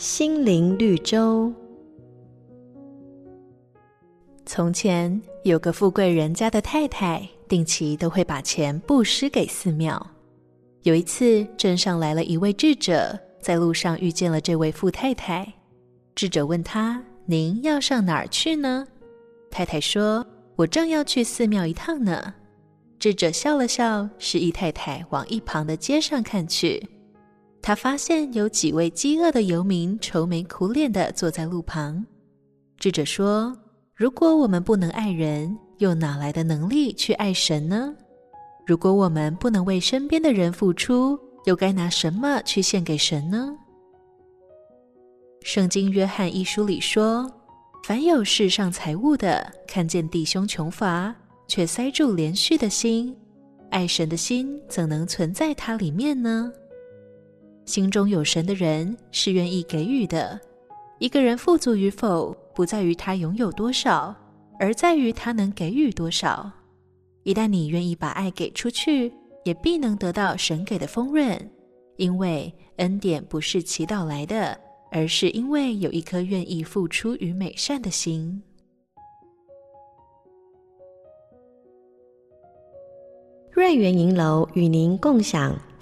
心灵绿洲。从前有个富贵人家的太太，定期都会把钱布施给寺庙。有一次，镇上来了一位智者，在路上遇见了这位富太太。智者问他：“您要上哪儿去呢？”太太说：“我正要去寺庙一趟呢。”智者笑了笑，示意太太往一旁的街上看去。他发现有几位饥饿的游民愁眉苦脸地坐在路旁。智者说：“如果我们不能爱人，又哪来的能力去爱神呢？如果我们不能为身边的人付出，又该拿什么去献给神呢？”圣经约翰一书里说：“凡有世上财物的，看见弟兄穷乏，却塞住怜恤的心，爱神的心怎能存在他里面呢？”心中有神的人是愿意给予的。一个人富足与否，不在于他拥有多少，而在于他能给予多少。一旦你愿意把爱给出去，也必能得到神给的丰润，因为恩典不是祈祷来的，而是因为有一颗愿意付出与美善的心。瑞园银楼与您共享。